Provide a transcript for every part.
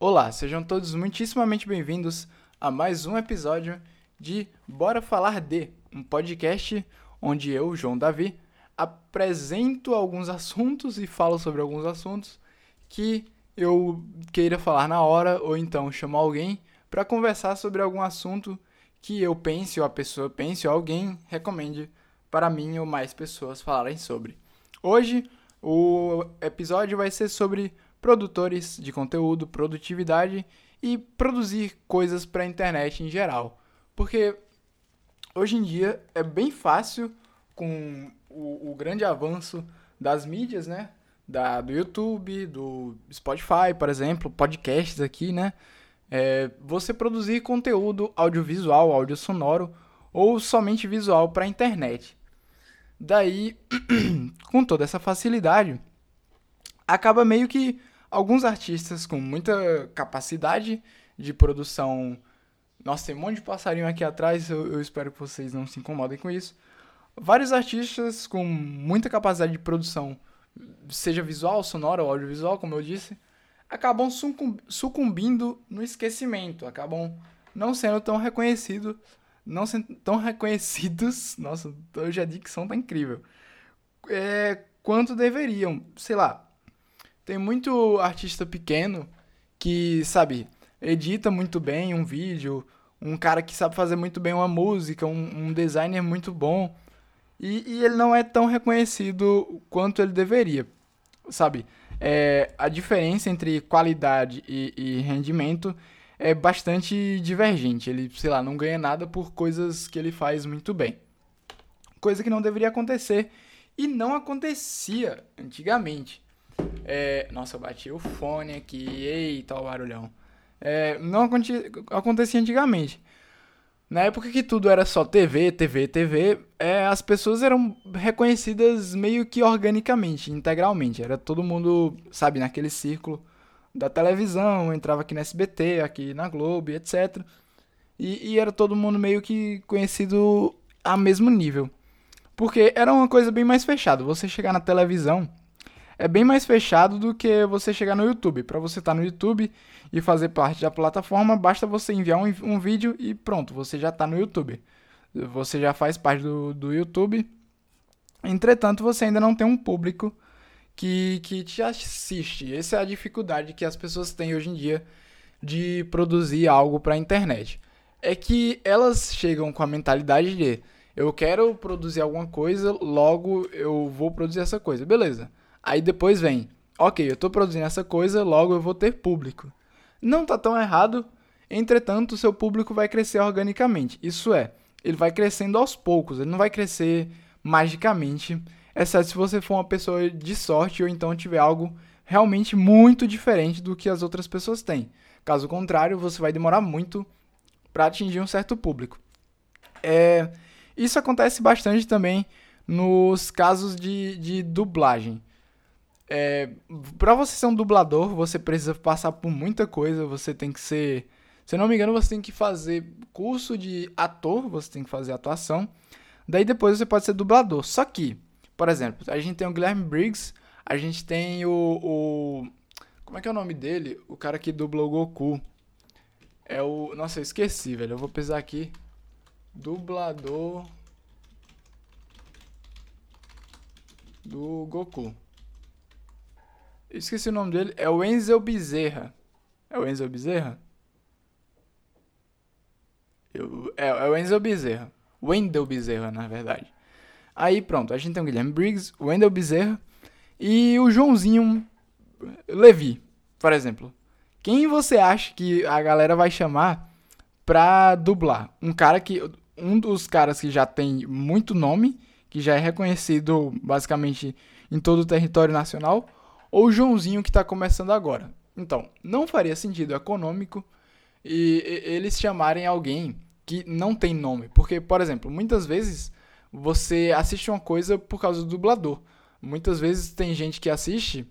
Olá, sejam todos muitíssimamente bem-vindos a mais um episódio de Bora Falar de, um podcast onde eu, João Davi, apresento alguns assuntos e falo sobre alguns assuntos que eu queira falar na hora ou então chamar alguém para conversar sobre algum assunto que eu pense ou a pessoa pense ou alguém recomende para mim ou mais pessoas falarem sobre. Hoje o episódio vai ser sobre produtores de conteúdo, produtividade e produzir coisas para a internet em geral. Porque hoje em dia é bem fácil com o, o grande avanço das mídias, né? Da, do YouTube, do Spotify, por exemplo, podcasts aqui, né? É, você produzir conteúdo audiovisual, áudio sonoro ou somente visual para a internet. Daí, com toda essa facilidade, acaba meio que alguns artistas com muita capacidade de produção. Nossa, tem um monte de passarinho aqui atrás, eu, eu espero que vocês não se incomodem com isso. Vários artistas com muita capacidade de produção, seja visual, sonora ou audiovisual, como eu disse, acabam sucumbindo no esquecimento, acabam não sendo tão reconhecidos, não sendo tão reconhecidos, nossa, hoje a dicção tá incrível, é, quanto deveriam. Sei lá, tem muito artista pequeno que, sabe, edita muito bem um vídeo, um cara que sabe fazer muito bem uma música, um, um designer muito bom, e, e, ele não é tão reconhecido quanto ele deveria, sabe? É, a diferença entre qualidade e, e rendimento é bastante divergente. Ele, sei lá, não ganha nada por coisas que ele faz muito bem. Coisa que não deveria acontecer e não acontecia antigamente. É, nossa, eu bati o fone aqui. Eita, o barulhão. É, não acontecia antigamente. Na época que tudo era só TV, TV, TV, é, as pessoas eram reconhecidas meio que organicamente, integralmente. Era todo mundo, sabe, naquele círculo da televisão, entrava aqui na SBT, aqui na Globo, etc. E, e era todo mundo meio que conhecido a mesmo nível. Porque era uma coisa bem mais fechada. Você chegar na televisão é bem mais fechado do que você chegar no YouTube. Para você estar tá no YouTube e fazer parte da plataforma, basta você enviar um, um vídeo e pronto, você já está no YouTube. Você já faz parte do, do YouTube. Entretanto, você ainda não tem um público que, que te assiste. Essa é a dificuldade que as pessoas têm hoje em dia de produzir algo para a internet. É que elas chegam com a mentalidade de eu quero produzir alguma coisa, logo eu vou produzir essa coisa. Beleza. Aí depois vem, ok, eu estou produzindo essa coisa, logo eu vou ter público. Não está tão errado, entretanto, seu público vai crescer organicamente. Isso é, ele vai crescendo aos poucos, ele não vai crescer magicamente, exceto se você for uma pessoa de sorte ou então tiver algo realmente muito diferente do que as outras pessoas têm. Caso contrário, você vai demorar muito para atingir um certo público. É, isso acontece bastante também nos casos de, de dublagem. É, para você ser um dublador, você precisa passar por muita coisa. Você tem que ser. Se não me engano, você tem que fazer curso de ator, você tem que fazer atuação. Daí depois você pode ser dublador. Só que, por exemplo, a gente tem o Guilherme Briggs, a gente tem o, o. Como é que é o nome dele? O cara que dubla o Goku. É o. Nossa, eu esqueci, velho. Eu vou pesar aqui. Dublador. Do Goku. Esqueci o nome dele. É o Enzel Bezerra. É o Enzel Bezerra? Eu, é, é o Enzel Bezerra. Wendell Bezerra, na verdade. Aí pronto, a gente tem o Guilherme Briggs, o Wendell Bezerra e o Joãozinho Levi, por exemplo. Quem você acha que a galera vai chamar pra dublar? Um cara que. Um dos caras que já tem muito nome, que já é reconhecido basicamente em todo o território nacional, ou o Joãozinho que está começando agora. Então, não faria sentido econômico e, eles chamarem alguém que não tem nome. Porque, por exemplo, muitas vezes você assiste uma coisa por causa do dublador. Muitas vezes tem gente que assiste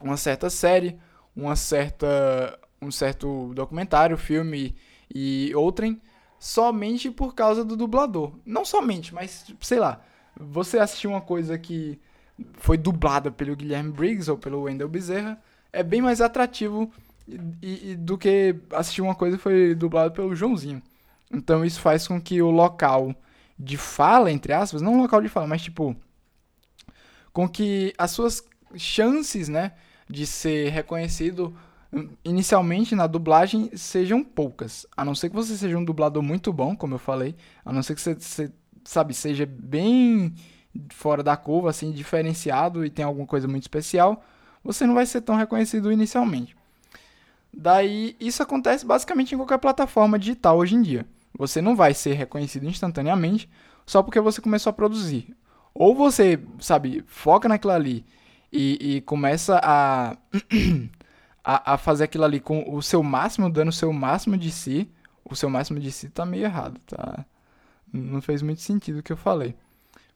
uma certa série, uma certa, um certo documentário, filme e outrem somente por causa do dublador. Não somente, mas sei lá, você assistiu uma coisa que foi dublada pelo Guilherme Briggs ou pelo Wendell Bezerra, é bem mais atrativo e, e do que assistir uma coisa que foi dublado pelo Joãozinho. Então isso faz com que o local de fala, entre aspas, não local de fala, mas tipo, com que as suas chances, né, de ser reconhecido hum, inicialmente na dublagem sejam poucas. A não ser que você seja um dublador muito bom, como eu falei, a não ser que você, você sabe, seja bem fora da curva, assim, diferenciado e tem alguma coisa muito especial, você não vai ser tão reconhecido inicialmente. Daí, isso acontece basicamente em qualquer plataforma digital hoje em dia. Você não vai ser reconhecido instantaneamente só porque você começou a produzir. Ou você, sabe, foca naquilo ali e, e começa a, a, a, fazer aquilo ali com o seu máximo, dando o seu máximo de si. O seu máximo de si tá meio errado, tá? Não fez muito sentido o que eu falei.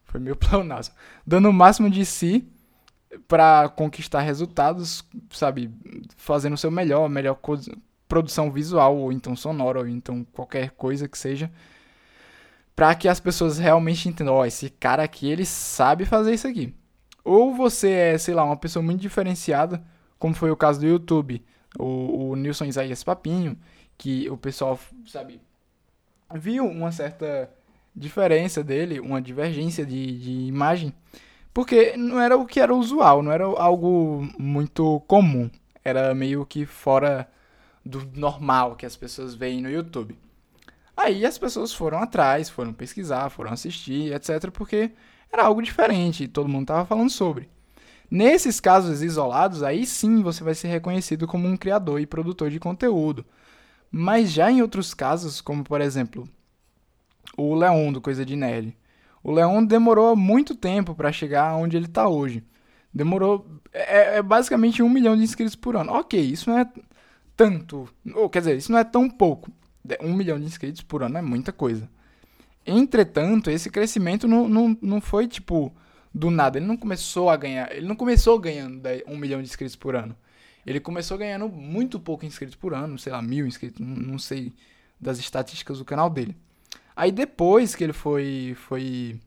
Foi meio pleonasmo. Dando o máximo de si para conquistar resultados, sabe? Fazendo o seu melhor, melhor produção visual, ou então sonora, ou então qualquer coisa que seja, para que as pessoas realmente entendam, ó, oh, esse cara aqui, ele sabe fazer isso aqui. Ou você é, sei lá, uma pessoa muito diferenciada, como foi o caso do YouTube, o, o Nilson Isaías Papinho, que o pessoal, sabe, viu uma certa diferença dele, uma divergência de, de imagem, porque não era o que era usual, não era algo muito comum, era meio que fora do normal que as pessoas veem no YouTube. Aí as pessoas foram atrás, foram pesquisar, foram assistir, etc, porque era algo diferente, todo mundo estava falando sobre. Nesses casos isolados, aí sim você vai ser reconhecido como um criador e produtor de conteúdo. Mas já em outros casos, como por exemplo, o Leon do Coisa de Nerd. O Leon demorou muito tempo para chegar onde ele está hoje. Demorou. É, é, basicamente um milhão de inscritos por ano. Ok, isso não é tanto. Ou quer dizer, isso não é tão pouco. Um milhão de inscritos por ano é muita coisa. Entretanto, esse crescimento não, não, não foi tipo do nada. Ele não começou a ganhar. Ele não começou ganhando um milhão de inscritos por ano. Ele começou ganhando muito pouco inscritos por ano, sei lá, mil inscritos, não sei das estatísticas do canal dele. Aí depois que ele foi, foi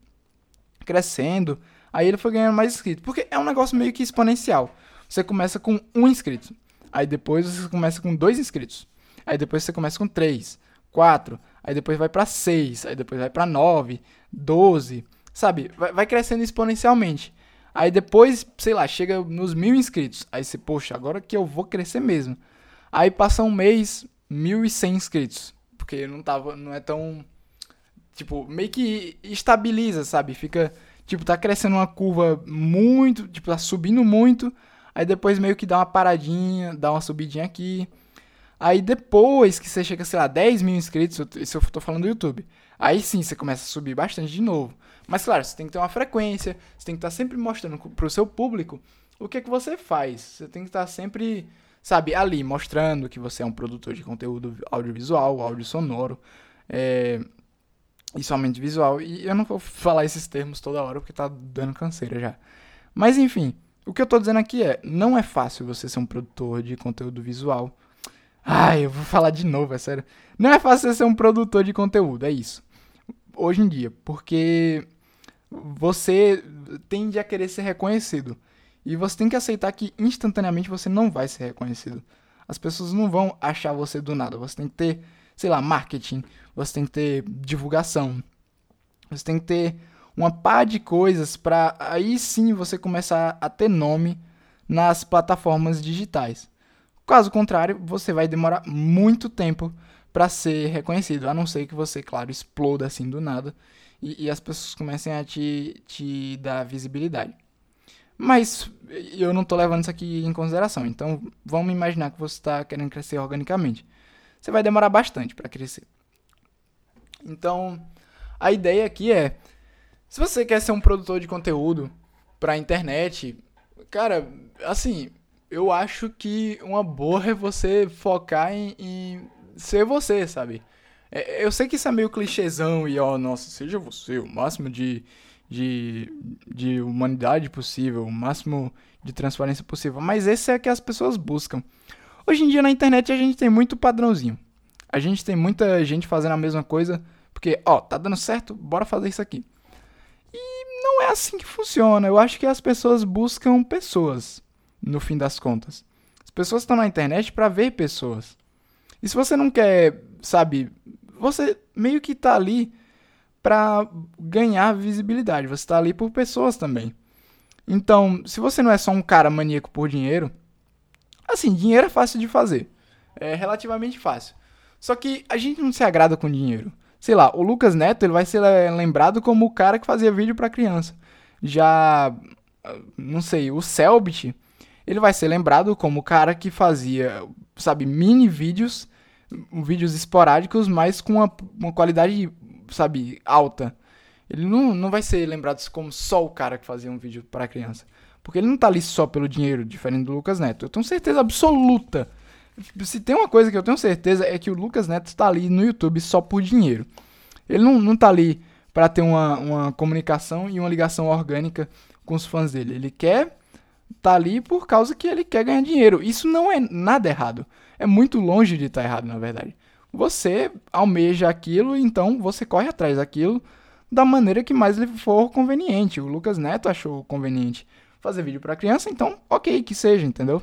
crescendo, aí ele foi ganhando mais inscritos. Porque é um negócio meio que exponencial. Você começa com um inscrito. Aí depois você começa com dois inscritos. Aí depois você começa com três, quatro. Aí depois vai para seis. Aí depois vai para nove, doze. Sabe? Vai, vai crescendo exponencialmente. Aí depois, sei lá, chega nos mil inscritos. Aí você, poxa, agora que eu vou crescer mesmo. Aí passa um mês, mil e cem inscritos. Porque não tava, não é tão Tipo, meio que estabiliza, sabe? Fica, tipo, tá crescendo uma curva muito, tipo, tá subindo muito. Aí depois meio que dá uma paradinha, dá uma subidinha aqui. Aí depois que você chega, sei lá, 10 mil inscritos, isso eu tô falando do YouTube. Aí sim você começa a subir bastante de novo. Mas claro, você tem que ter uma frequência, você tem que estar tá sempre mostrando pro seu público o que é que você faz. Você tem que estar tá sempre, sabe, ali, mostrando que você é um produtor de conteúdo audiovisual, áudio sonoro. É, e somente visual. E eu não vou falar esses termos toda hora porque tá dando canseira já. Mas enfim, o que eu tô dizendo aqui é: não é fácil você ser um produtor de conteúdo visual. Ai, eu vou falar de novo, é sério. Não é fácil você ser um produtor de conteúdo, é isso. Hoje em dia, porque você tende a querer ser reconhecido. E você tem que aceitar que instantaneamente você não vai ser reconhecido. As pessoas não vão achar você do nada. Você tem que ter, sei lá, marketing, você tem que ter divulgação, você tem que ter uma pá de coisas para aí sim você começar a ter nome nas plataformas digitais. Caso contrário, você vai demorar muito tempo para ser reconhecido, a não ser que você, claro, exploda assim do nada e, e as pessoas comecem a te, te dar visibilidade. Mas eu não estou levando isso aqui em consideração, então vamos imaginar que você está querendo crescer organicamente. Você vai demorar bastante para crescer. Então, a ideia aqui é: se você quer ser um produtor de conteúdo pra internet, cara, assim, eu acho que uma boa é você focar em, em ser você, sabe? É, eu sei que isso é meio clichêzão e, ó, nossa, seja você, o máximo de, de, de humanidade possível, o máximo de transparência possível, mas esse é que as pessoas buscam. Hoje em dia na internet a gente tem muito padrãozinho. A gente tem muita gente fazendo a mesma coisa porque, ó, tá dando certo, bora fazer isso aqui. E não é assim que funciona. Eu acho que as pessoas buscam pessoas, no fim das contas. As pessoas estão na internet para ver pessoas. E se você não quer, sabe, você meio que tá ali para ganhar visibilidade. Você tá ali por pessoas também. Então, se você não é só um cara maníaco por dinheiro, assim, dinheiro é fácil de fazer. É relativamente fácil. Só que a gente não se agrada com dinheiro. Sei lá, o Lucas Neto ele vai ser lembrado como o cara que fazia vídeo para criança. Já, não sei, o Selbit, ele vai ser lembrado como o cara que fazia, sabe, mini vídeos, vídeos esporádicos, mas com uma, uma qualidade, sabe, alta. Ele não, não vai ser lembrado como só o cara que fazia um vídeo para criança. Porque ele não tá ali só pelo dinheiro, diferente do Lucas Neto. Eu tenho certeza absoluta. Se tem uma coisa que eu tenho certeza é que o Lucas Neto está ali no YouTube só por dinheiro. Ele não, não tá ali para ter uma, uma comunicação e uma ligação orgânica com os fãs dele. Ele quer tá ali por causa que ele quer ganhar dinheiro. Isso não é nada errado. É muito longe de estar tá errado, na verdade. Você almeja aquilo, então você corre atrás daquilo da maneira que mais lhe for conveniente. O Lucas Neto achou conveniente fazer vídeo para criança, então ok, que seja, entendeu?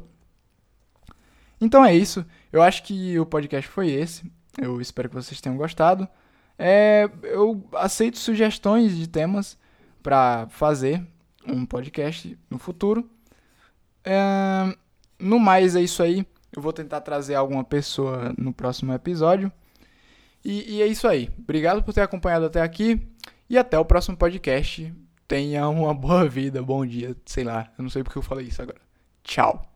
Então é isso. Eu acho que o podcast foi esse. Eu espero que vocês tenham gostado. É, eu aceito sugestões de temas para fazer um podcast no futuro. É, no mais, é isso aí. Eu vou tentar trazer alguma pessoa no próximo episódio. E, e é isso aí. Obrigado por ter acompanhado até aqui. E até o próximo podcast. Tenha uma boa vida, bom dia, sei lá. Eu não sei porque eu falei isso agora. Tchau.